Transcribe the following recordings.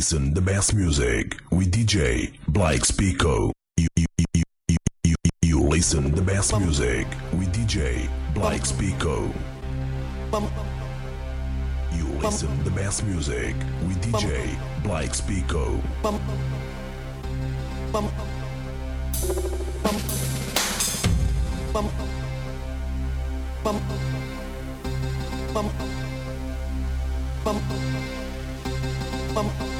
listen the best music with DJ Blake Spico. You, you, you, you, you, you listen the best music with DJ Blake Spico. You listen the best music with DJ Blake Spico. Bum, bum, bum.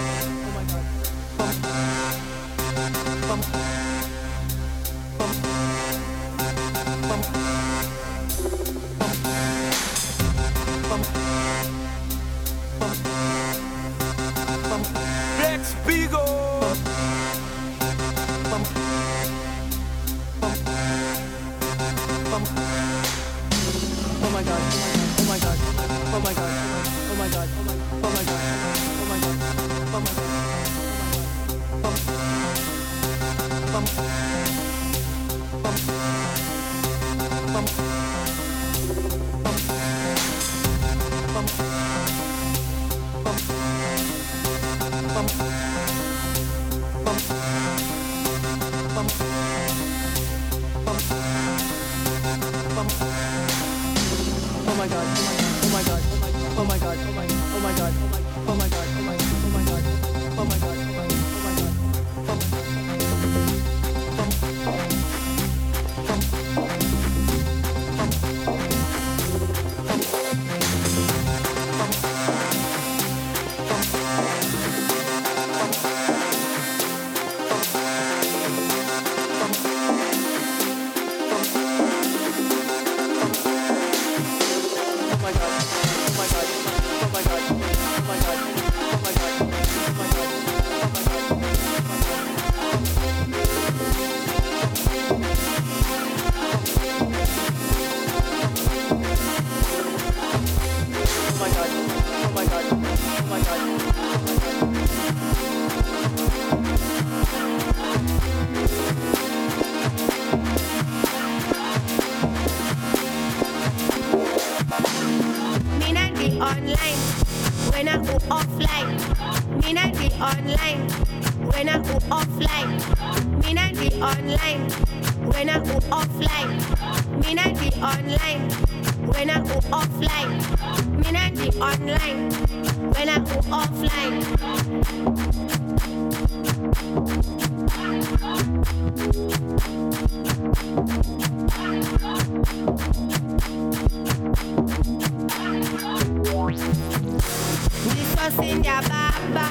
Fingers in baba.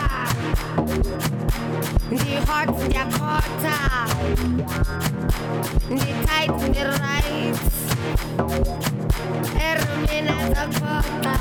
The hot in their quarter. The tight in the right. Ermin as a quarter.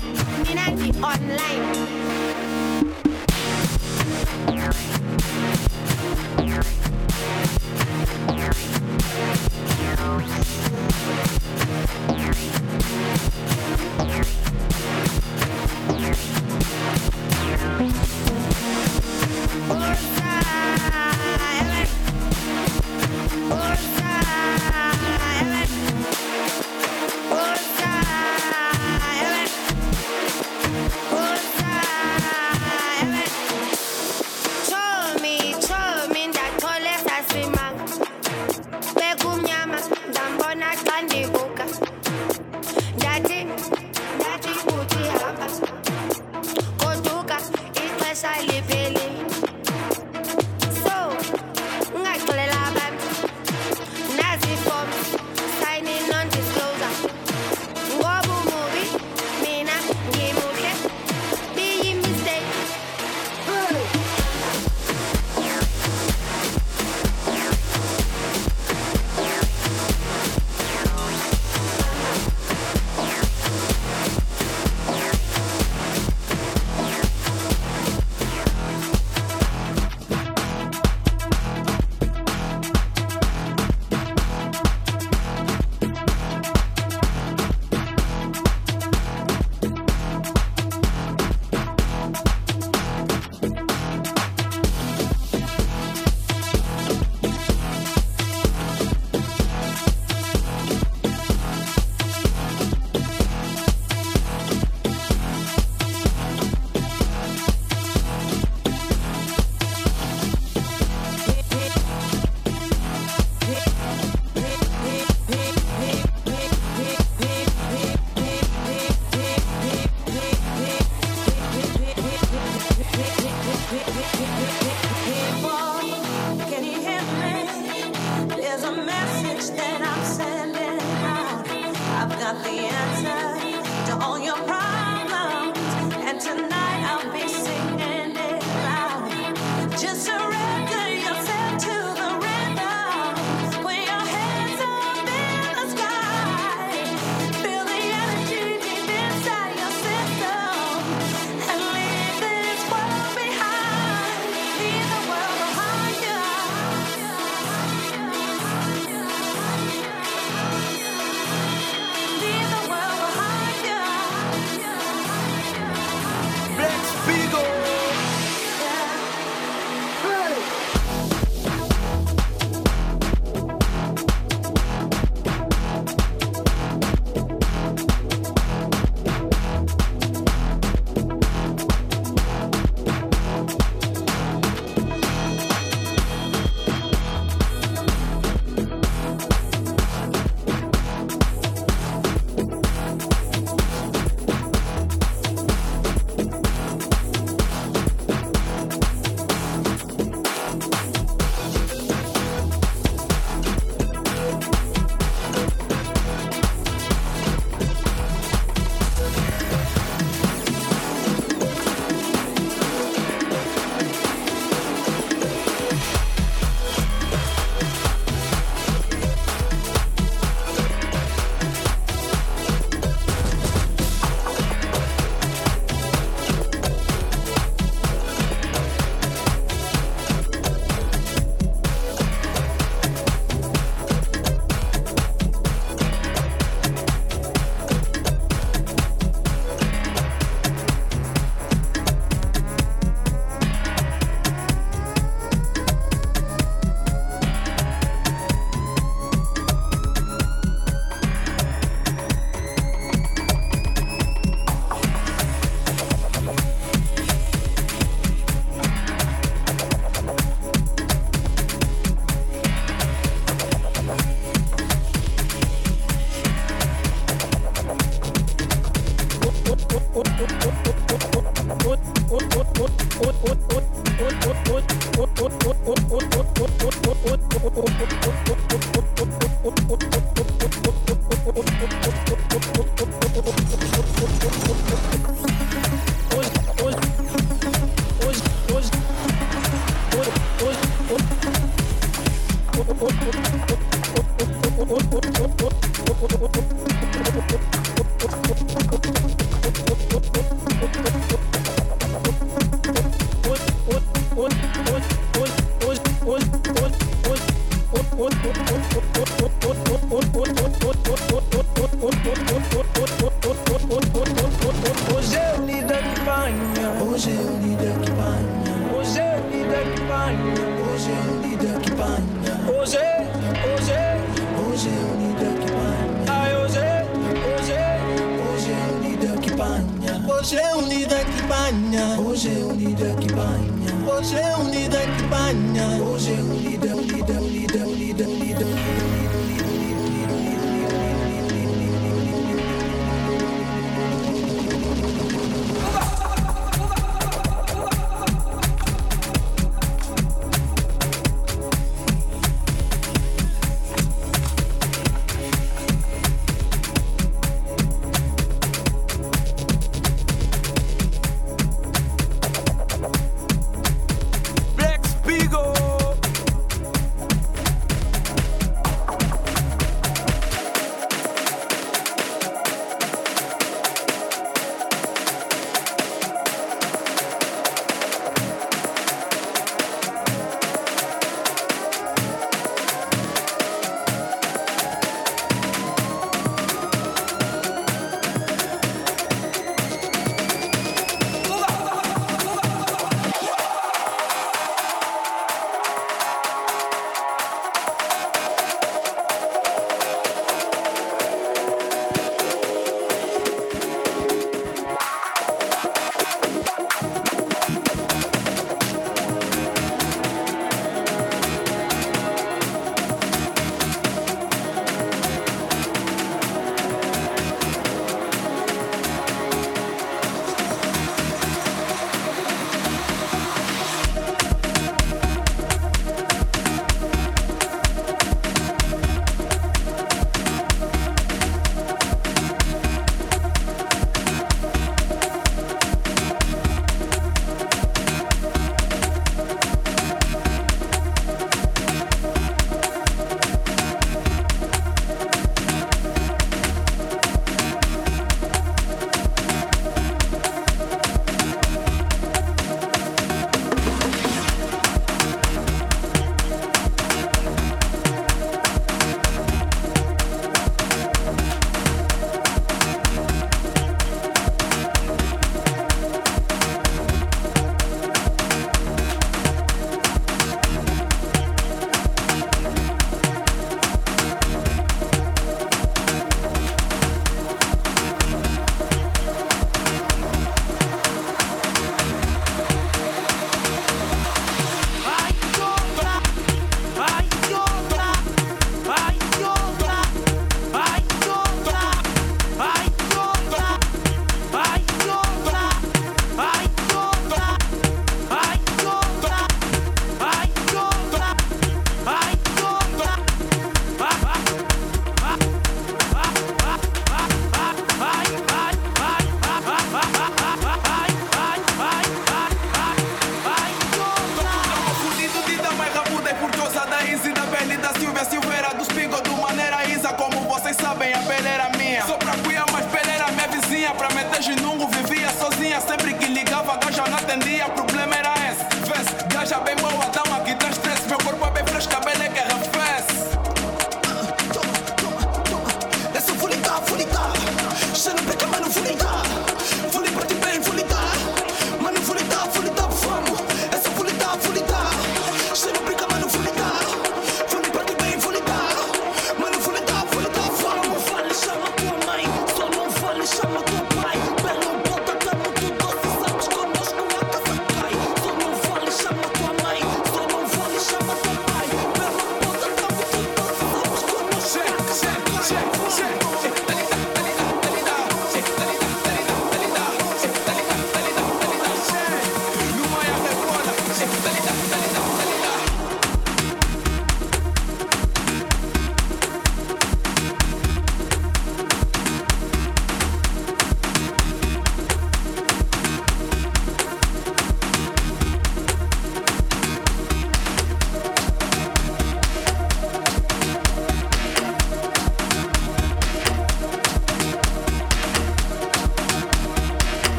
online. Hoje é um líder que banha. Hoje é um líder que banha. Hoje é um líder que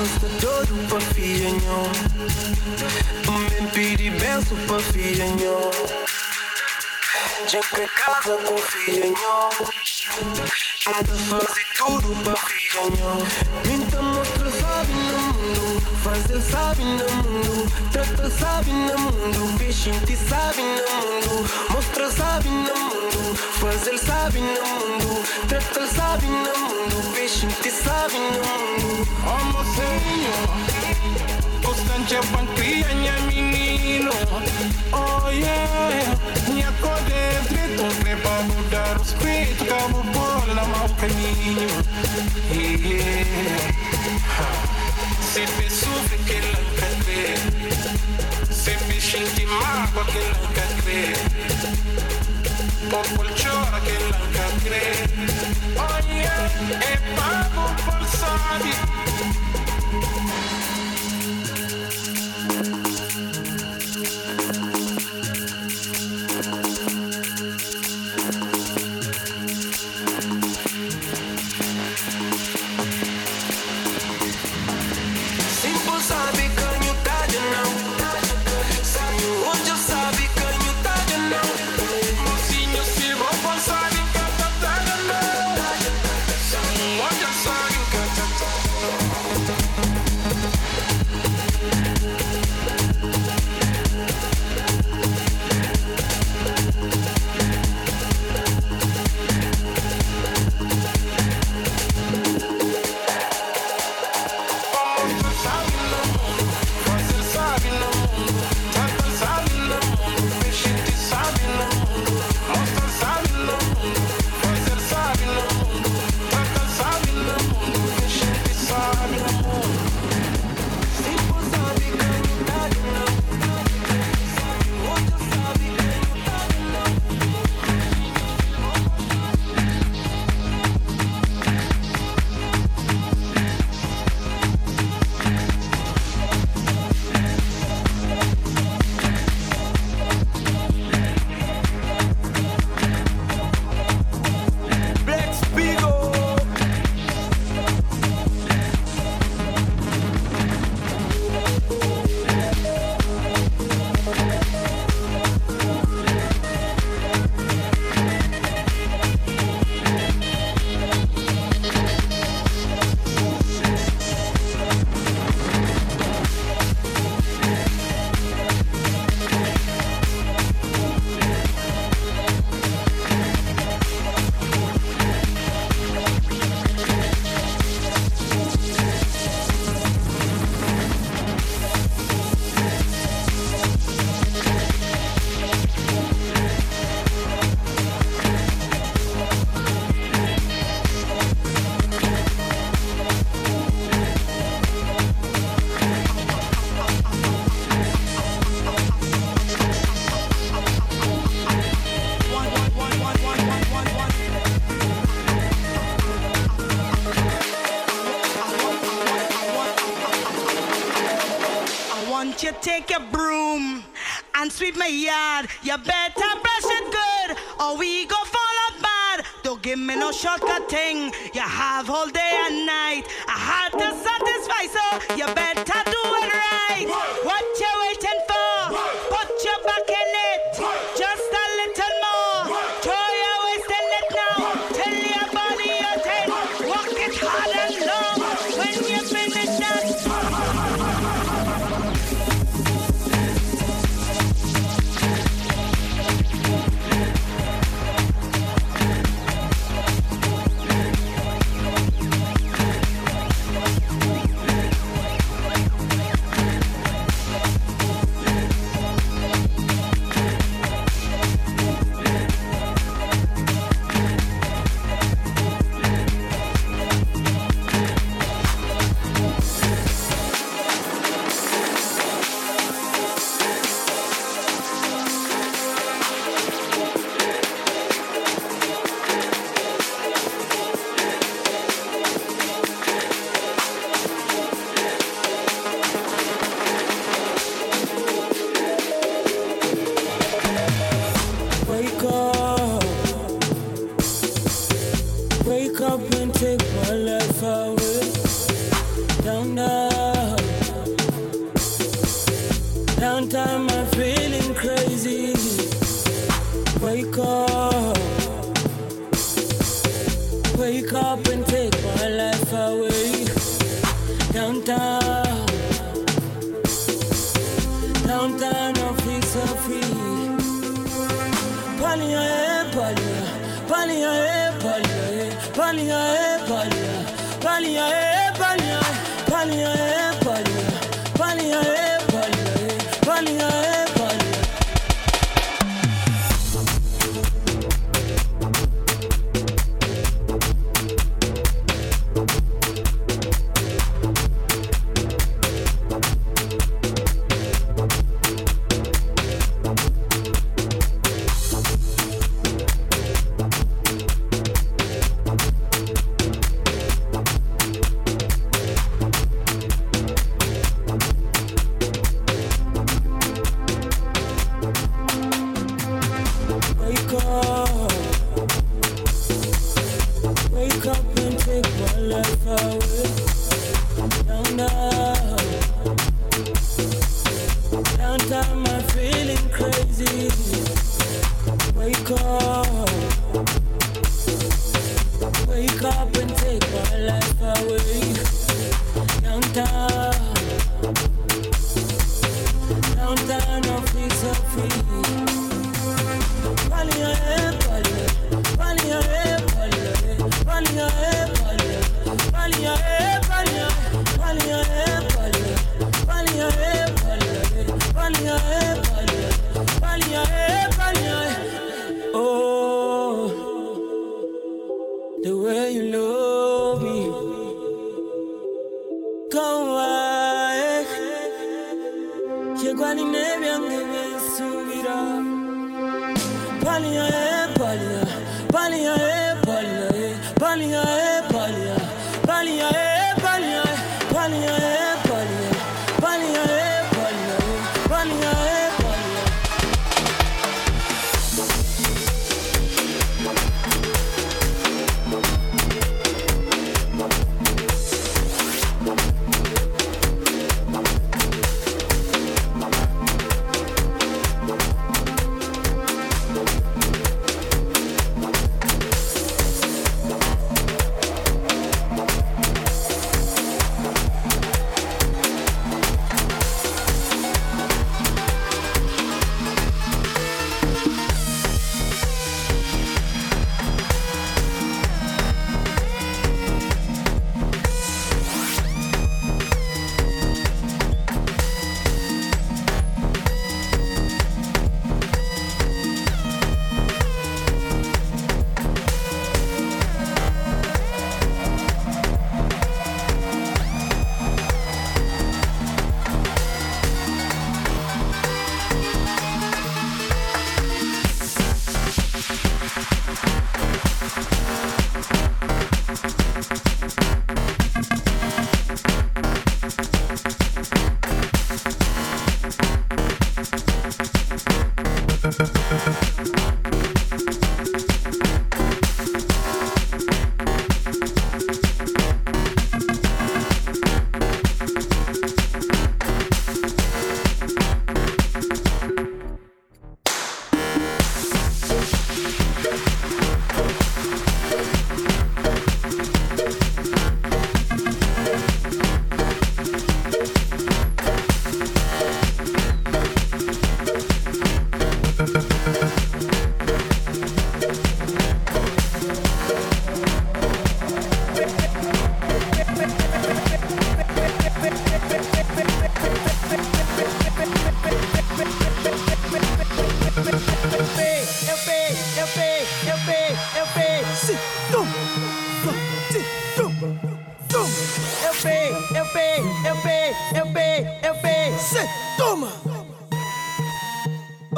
costa todo pa' fienjo bem pidi benzo Já que Gente casa com fienjo Anda fazer tudo pa' fienjo Fazer sabe sabem no mundo Trata sabe no mundo Vicente sabe no mundo Mostra sabe no mundo Fazer sabe sabem no mundo Trata sabe no mundo Vicente sabe no mundo. Amo Senhor Constante é pancria, minha menino Oh yeah Minha cor dentro Tô preparado mudar os peitos Cabo bola, mau caminho Yeah. Se mi sufri che l'anca te Se mi scinti magua che l'anca te Popol chora che l'anca te Oh yeah, e pago por sabi You better brush it good, or we go fall apart. bad. Don't give me no shortcut thing. You have all day and night. I had to satisfy, so you better. go.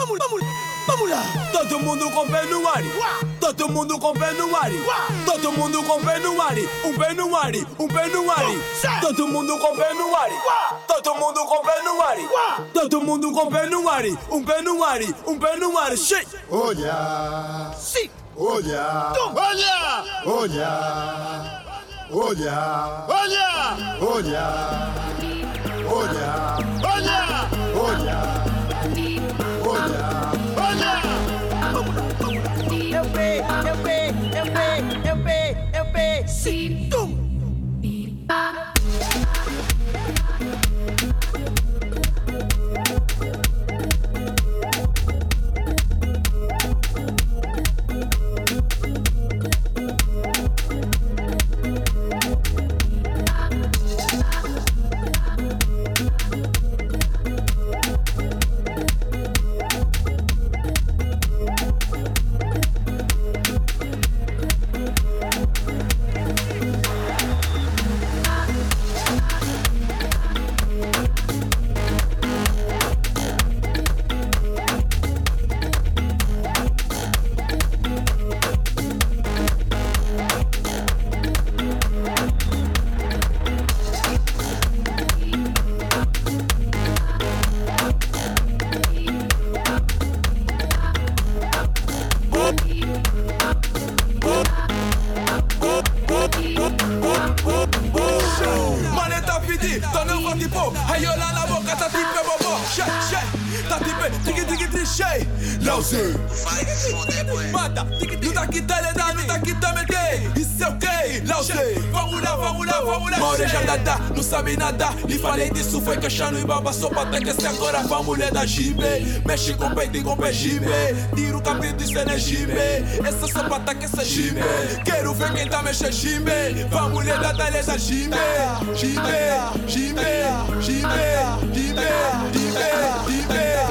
Vamos, vamos, vamos lá. Todo mundo com pé no ar. Todo mundo com pé no ar. Todo mundo com pé no ar. Um pé no ar, um pé no ar. Todo mundo com pé no ar. Todo mundo com pé no ar. Todo mundo com pé no ar. Um pé no ar, um pé no ar. Shake. Olha, Sim, olha, olha, olha, olha, olha, olha, olha, See. tempo Aïe la la boca ta tripe bobo Shake shake Tatipe, tiki tiki trichei Lousy. Vai se foder, boé Mata, tiki tiki tá aqui luta que tá, tá metei Isso é o que? Leozinho Vamos lá, vamos lá, vamos lá Maureja dada, não sabe nada Lhe falei disso, foi queixando e baba Só pra ter que ser agora pra mulher da Gibe. Mexe com peito e com pé Gibe. Tira o cabelo e cê não é jibe Essa só pra ter que ser Gibe. Quero ver quem tá mexendo Gibe. Pra mulher da talha da Gibe. Gibe, Gibe, Gibe, Gibe, Gibe, Gibe.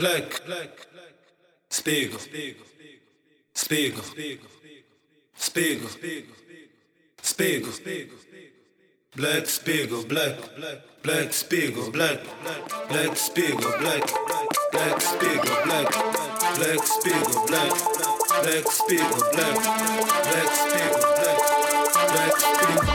black, Spiegel, Spiegel, Spiegel, Spiegel, Spiegel, Spiegel, Black Spiegel, black, black Spiegel, black, black Spiegel, black, black Spiegel, black, black Spiegel, black, black Spiegel, black, black Spiegel, black, black Spiegel,